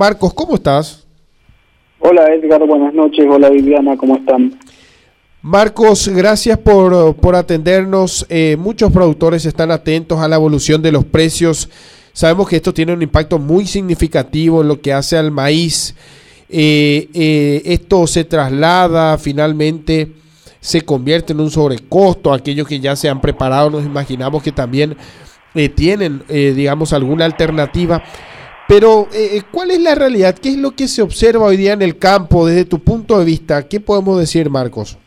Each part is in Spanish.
Marcos, ¿cómo estás? Hola Edgar, buenas noches. Hola Viviana, ¿cómo están? Marcos, gracias por, por atendernos. Eh, muchos productores están atentos a la evolución de los precios. Sabemos que esto tiene un impacto muy significativo en lo que hace al maíz. Eh, eh, esto se traslada finalmente, se convierte en un sobrecosto. Aquellos que ya se han preparado, nos imaginamos que también tienen, digamos, alguna alternativa. Pero, eh, eh, ¿cuál es la realidad? ¿Qué es lo que se observa hoy día en el campo desde tu punto de vista? ¿Qué podemos decir, Marcos?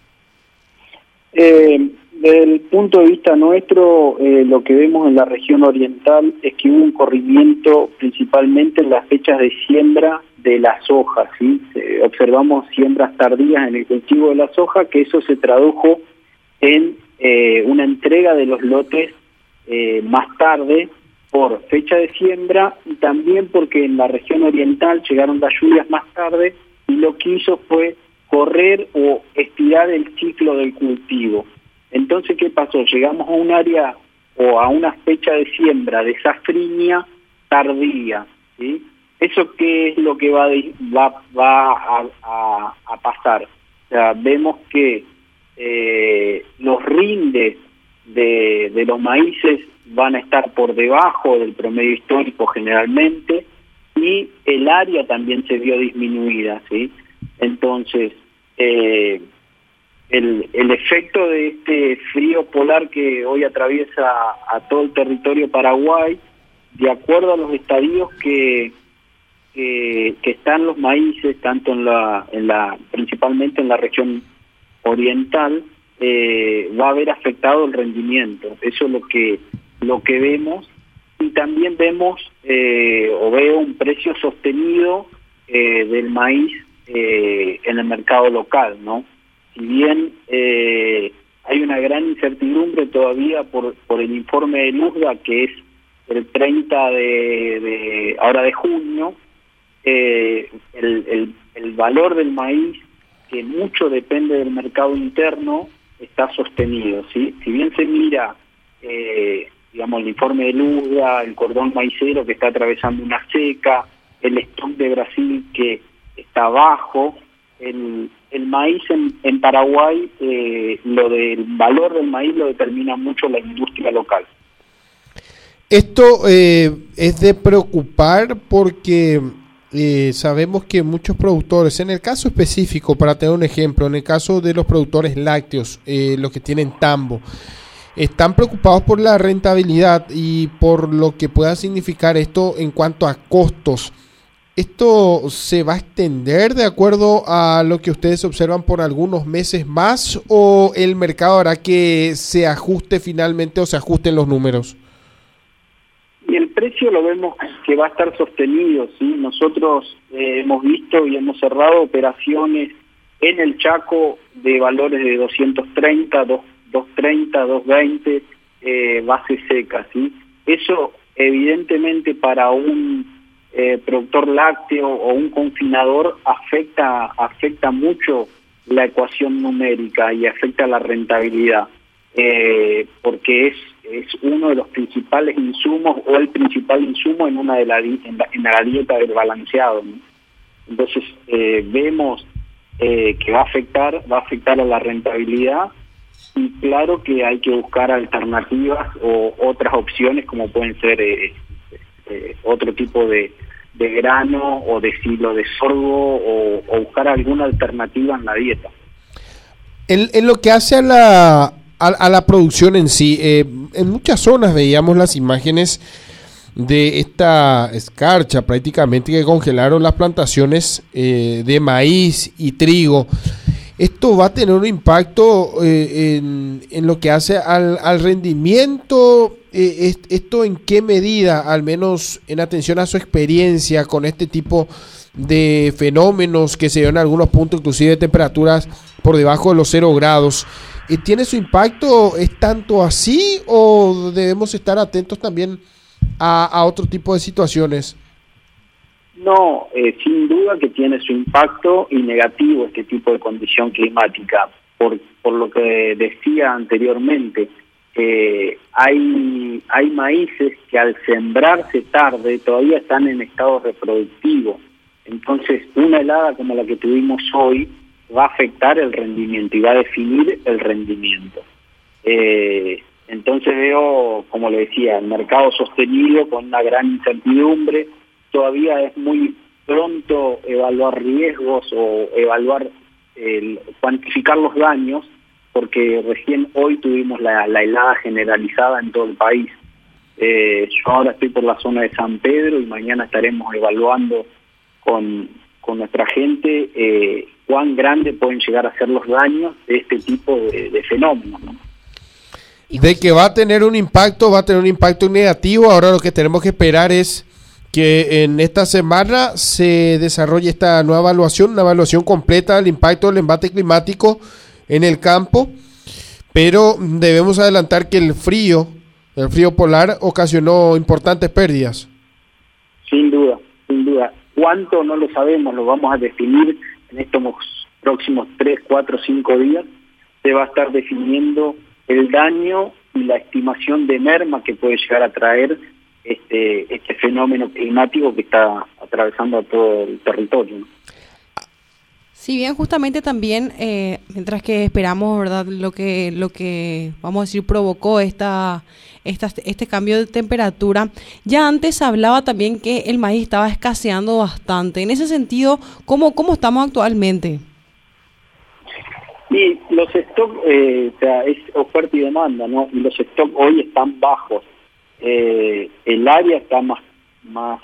Eh, desde el punto de vista nuestro, eh, lo que vemos en la región oriental es que hubo un corrimiento principalmente en las fechas de siembra de la soja. ¿sí? observamos siembras tardías en el cultivo de la soja, que eso se tradujo en una entrega de los lotes más tarde por fecha de siembra y también porque en la región oriental llegaron las lluvias más tarde y lo que hizo fue correr o estirar el ciclo del cultivo. Entonces, ¿qué pasó? Llegamos a un área o a una fecha de siembra de safrinia tardía. ¿sí? ¿Eso qué es lo que va, a, pasar? O sea, vemos que eh, los rindes de, de los maíces van a estar por debajo del promedio histórico generalmente y el área también se vio disminuida, ¿sí? Entonces, eh, el, el efecto de este frío polar que hoy atraviesa a todo el territorio Paraguay, de acuerdo a los estadios que, que, están los maíces, tanto en la, en la, principalmente en la región oriental, eh, va a haber afectado el rendimiento. Eso es lo que lo que vemos y también vemos eh, o veo un precio sostenido eh, del maíz eh, en el mercado local, ¿no? Si bien hay una gran incertidumbre todavía por, por el informe de Luzga, que es el 30 de, ahora de junio, el, el, valor del maíz, que mucho depende del mercado interno, está sostenido, ¿sí? Si bien se mira digamos, el informe de Luda, el cordón maicero que está atravesando una seca, el stock de Brasil que está bajo, el, maíz en, en Paraguay, eh, lo del valor del maíz lo determina mucho la industria local. Esto eh, es de preocupar porque eh, sabemos que muchos productores, en el caso específico, para tener un ejemplo, en el caso de los productores lácteos, los que tienen tambo, están preocupados por la rentabilidad y por lo que pueda significar esto en cuanto a costos. ¿Esto se va a extender de acuerdo a lo que ustedes observan por algunos meses más o el mercado hará que se ajuste finalmente o se ajusten los números? Y el precio lo vemos que va a estar sostenido. Nosotros eh, hemos visto y hemos cerrado operaciones en el Chaco de valores de 230, 230, 220 eh, base seca, ¿sí? Eso evidentemente para un eh, productor lácteo o un confinador afecta, afecta mucho la ecuación numérica y afecta la rentabilidad, eh, porque es, es uno de los principales insumos o el principal insumo en una de la, en la, dieta del balanceado. Entonces eh, vemos que va a afectar, va a afectar a la rentabilidad y claro que hay que buscar alternativas o otras opciones como pueden ser eh, eh, otro tipo de, de, grano o de silo de sorgo o, buscar alguna alternativa en la dieta. En, en lo que hace a la, a, la producción en sí, eh, en muchas zonas veíamos las imágenes de esta escarcha prácticamente que congelaron las plantaciones de maíz y trigo. ¿Esto va a tener un impacto eh, en, lo que hace al, rendimiento? Eh, ¿Esto en qué medida, al menos en atención a su experiencia con este tipo de fenómenos que se ven en algunos puntos, inclusive temperaturas por debajo de los cero grados, eh, ¿tiene su impacto? ¿Es tanto así o debemos estar atentos también a otro tipo de situaciones? No, eh, sin duda que tiene su impacto y negativo este tipo de condición climática, por, por lo que decía anteriormente. Hay, hay maíces que al sembrarse tarde todavía están en estado reproductivo una helada como la que tuvimos hoy va a afectar el rendimiento y va a definir el rendimiento. Eh, entonces veo, como le decía, el mercado sostenido con una gran incertidumbre. Todavía es muy pronto evaluar riesgos o evaluar, el, cuantificar los daños, porque recién hoy tuvimos la, helada generalizada en todo el país. Eh, yo ahora estoy por la zona de San Pedro y mañana estaremos evaluando con, con nuestra gente eh, cuán grande pueden llegar a ser los daños de este tipo de, fenómenos. De que va a tener un impacto, va a tener un impacto negativo. Ahora lo que tenemos que esperar es que en esta semana se desarrolle esta nueva evaluación, una evaluación completa del impacto del embate climático en el campo, pero debemos adelantar que el frío, el frío polar ocasionó importantes pérdidas. Sin duda, sin duda. ¿Cuánto? No lo sabemos, lo vamos a definir en estos próximos 3, 4, 5 días. Se va a estar definiendo el daño y la estimación de merma que puede llegar a traer este, este fenómeno climático que está atravesando a todo el territorio. Si bien justamente también, eh, mientras que esperamos, ¿verdad? Lo que, lo que, vamos a decir, provocó esta, esta, este cambio de temperatura, ya antes hablaba también que el maíz estaba escaseando bastante. En ese sentido, ¿cómo, cómo estamos actualmente? Y los stocks, eh, o sea, es oferta y demanda, ¿no? Y los stocks hoy están bajos. Eh, el área está más, más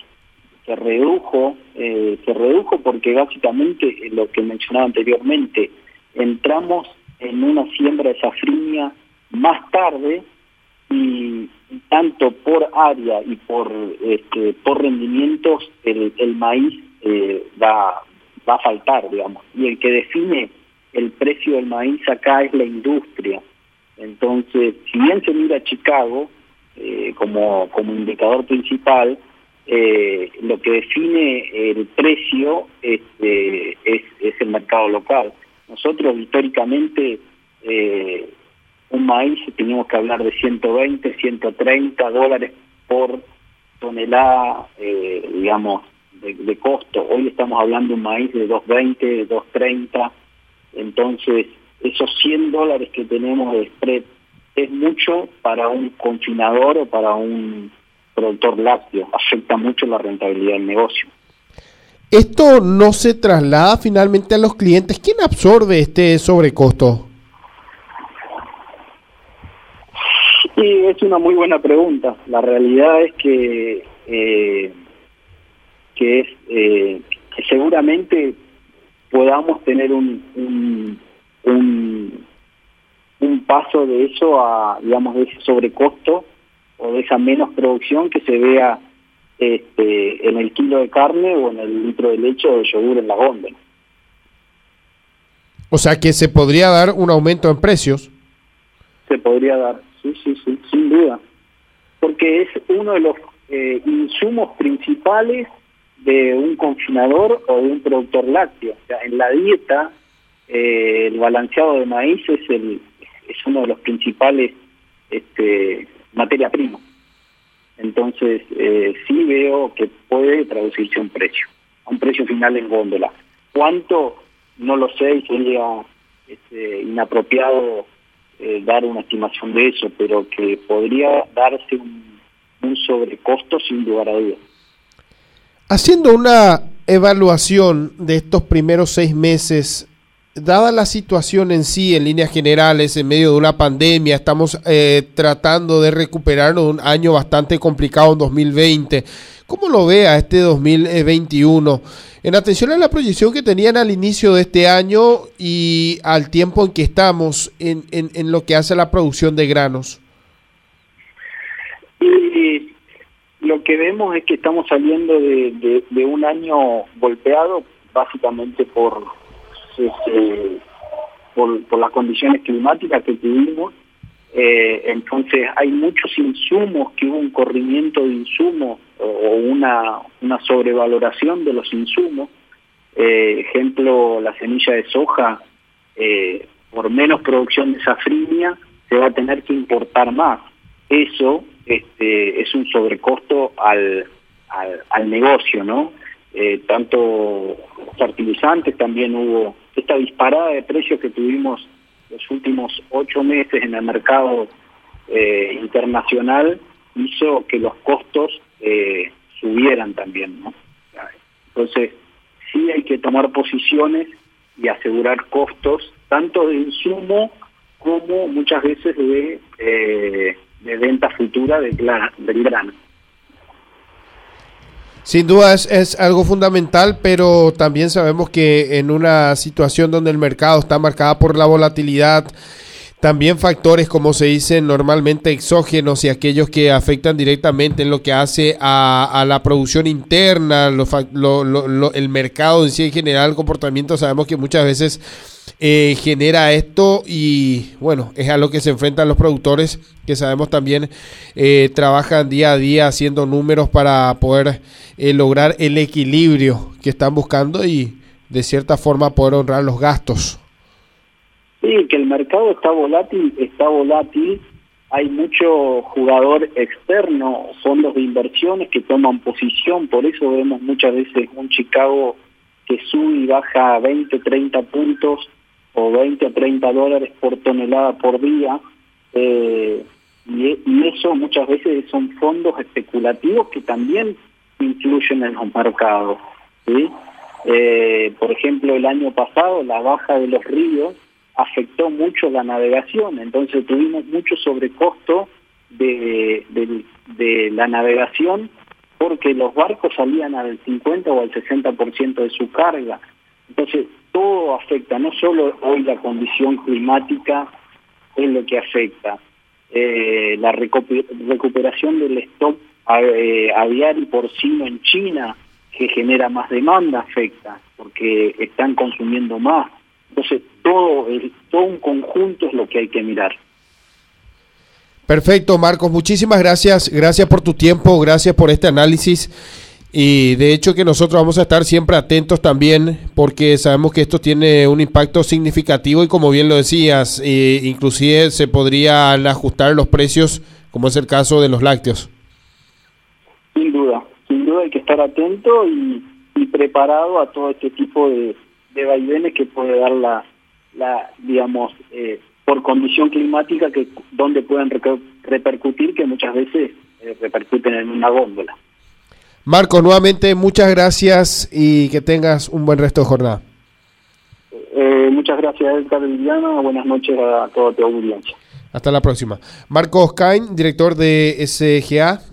se redujo, eh, se redujo porque básicamente eh, lo que mencionaba anteriormente, entramos en una siembra de safrinia más tarde y tanto por área y por este, por rendimientos el, el maíz eh, va, va a faltar, digamos. Y el que define el precio del maíz acá es la industria. Entonces, si bien se mira Chicago eh, como, como indicador principal, eh, lo que define el precio este, es, es, el mercado local. Nosotros históricamente eh, un maíz teníamos que hablar de 120, 130 dólares por tonelada, digamos, de, costo. Hoy estamos hablando de un maíz de 220, 230, entonces esos 100 dólares que tenemos de spread es mucho para un confinador o para un productor lácteo, afecta mucho la rentabilidad del negocio. ¿Esto no se traslada finalmente a los clientes? ¿Quién absorbe este sobrecosto? Sí, es una muy buena pregunta. La realidad es que, eh, que es eh, que seguramente podamos tener un, un, un, un paso de eso a, digamos, de ese sobrecosto o de esa menos producción que se vea este, en el kilo de carne o en el litro de leche o de yogur en la góndola. O sea que se podría dar un aumento en precios. Se podría dar, sí, sí, sí, sin duda. Porque es uno de los eh, insumos principales de un confinador o de un productor lácteo. O sea, en la dieta eh, el balanceado de maíz es, el, es uno de los principales este, materia prima. Entonces, eh, sí veo que puede traducirse a un precio, a un precio final en góndola. ¿Cuánto? No lo sé y sería este, inapropiado eh, dar una estimación de eso, pero que podría darse un, un sobrecosto sin lugar a dudas. Haciendo una evaluación de estos primeros seis meses dada la situación en sí, en líneas generales, en medio de una pandemia, estamos eh, tratando de recuperar un año bastante complicado en 2020. ¿Cómo lo ve a este 2021? En atención a la proyección que tenían al inicio de este año y al tiempo en que estamos en, en, lo que hace la producción de granos. Lo que vemos es que estamos saliendo de, de un año golpeado básicamente por este, por, las condiciones climáticas que tuvimos. Eh, entonces hay muchos insumos, que hubo un corrimiento de insumos o una, sobrevaloración de los insumos. Eh, ejemplo, la semilla de soja, eh, por menos producción de safrinia, se va a tener que importar más. Eso este, es un sobrecosto al, al, al negocio, ¿no? tanto fertilizantes también hubo esta disparada de precios que tuvimos los últimos ocho meses en el mercado eh, internacional hizo que los costos eh, subieran también. Entonces, sí hay que tomar posiciones y asegurar costos, tanto de insumo como muchas veces de, eh, de venta futura del grano. Sin duda es, algo fundamental, pero también sabemos que en una situación donde el mercado está marcada por la volatilidad, también factores, como se dice normalmente, exógenos y aquellos que afectan directamente en lo que hace a, la producción interna, el mercado en sí en general, el comportamiento, sabemos que muchas veces eh, genera esto y bueno, es a lo que se enfrentan los productores que sabemos también eh, trabajan día a día haciendo números para poder eh, lograr el equilibrio que están buscando y de cierta forma poder honrar los gastos. Sí, que el mercado está volátil, está volátil. Hay mucho jugador externo, fondos de inversiones que toman posición, por eso vemos muchas veces un Chicago que sube y baja 20, 30 puntos o 20 a 30 dólares por tonelada por día. Eh, y, eso muchas veces son fondos especulativos que también influyen en los mercados. ¿sí? Eh, por ejemplo, el año pasado la baja de los ríos afectó mucho la navegación, entonces tuvimos mucho sobrecosto de, de, de la navegación porque los barcos salían al 50 o al 60% de su carga. Entonces, todo afecta, no solo hoy la condición climática es lo que afecta, eh, la recuperación del stock eh, aviar y porcino en China, que genera más demanda, afecta, porque están consumiendo más. Entonces, todo, todo un conjunto es lo que hay que mirar. Perfecto, Marcos, muchísimas gracias. Gracias por tu tiempo, gracias por este análisis. Y de hecho que nosotros vamos a estar siempre atentos también porque sabemos que esto tiene un impacto significativo y como bien lo decías, eh, inclusive se podrían ajustar los precios como es el caso de los lácteos. Sin duda, sin duda hay que estar atento y, preparado a todo este tipo de, de vaivenes que puede dar la, la digamos, eh, por condición climática que donde pueden repercutir que muchas veces eh, repercuten en una góndola. Marco, nuevamente muchas gracias y que tengas un buen resto de jornada. Eh, muchas gracias, Edgar Liliana. Buenas noches a toda tu audiencia. Hasta la próxima. Marcos Cain, director de SGA,